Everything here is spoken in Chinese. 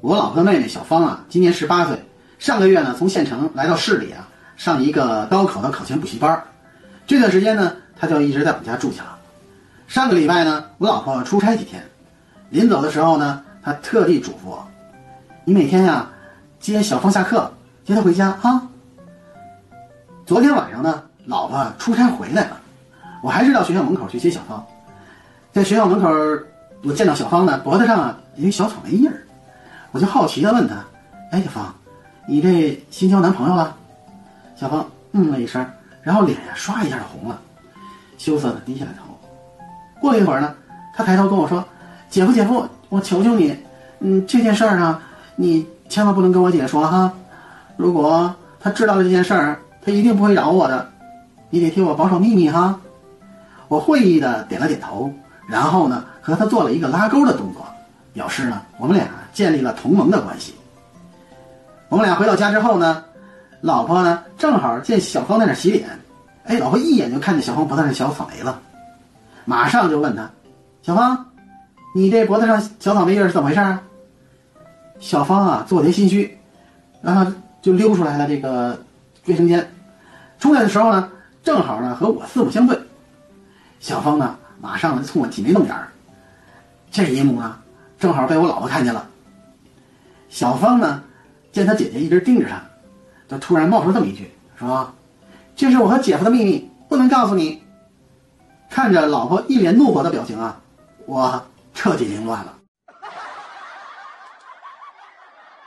我老婆的妹妹小芳啊，今年十八岁，上个月呢从县城来到市里啊，上一个高考的考前补习班。这段时间呢，她就一直在我们家住下了。上个礼拜呢，我老婆出差几天，临走的时候呢，她特地嘱咐我：“你每天呀，接小芳下课，接她回家啊。”昨天晚上呢，老婆出差回来了，我还是到学校门口去接小芳。在学校门口，我见到小芳呢，脖子上有一小草莓印儿。我就好奇的问她：“哎，小芳，你这新交男朋友了？”小芳嗯了一声，然后脸呀唰一下就红了，羞涩的低下了头。过了一会儿呢，他抬头跟我说：“姐夫，姐夫，我求求你，嗯，这件事儿啊，你千万不能跟我姐说哈。如果她知道了这件事儿，她一定不会饶我的。你得替我保守秘密哈。”我会意的点了点头，然后呢，和他做了一个拉钩的动作，表示呢，我们俩。建立了同盟的关系。我们俩回到家之后呢，老婆呢正好见小芳在那洗脸，哎，老婆一眼就看见小芳脖子上小草莓了，马上就问她：“小芳，你这脖子上小草莓印是怎么回事啊？”小芳啊，做贼心虚，然后就溜出来了这个卫生间。出来的时候呢，正好呢和我四目相对，小芳呢马上呢冲我挤眉弄眼儿，这一幕啊正好被我老婆看见了。小芳呢，见她姐姐一直盯着她，就突然冒出这么一句，说：“这是我和姐夫的秘密，不能告诉你。”看着老婆一脸怒火的表情啊，我彻底凌乱了。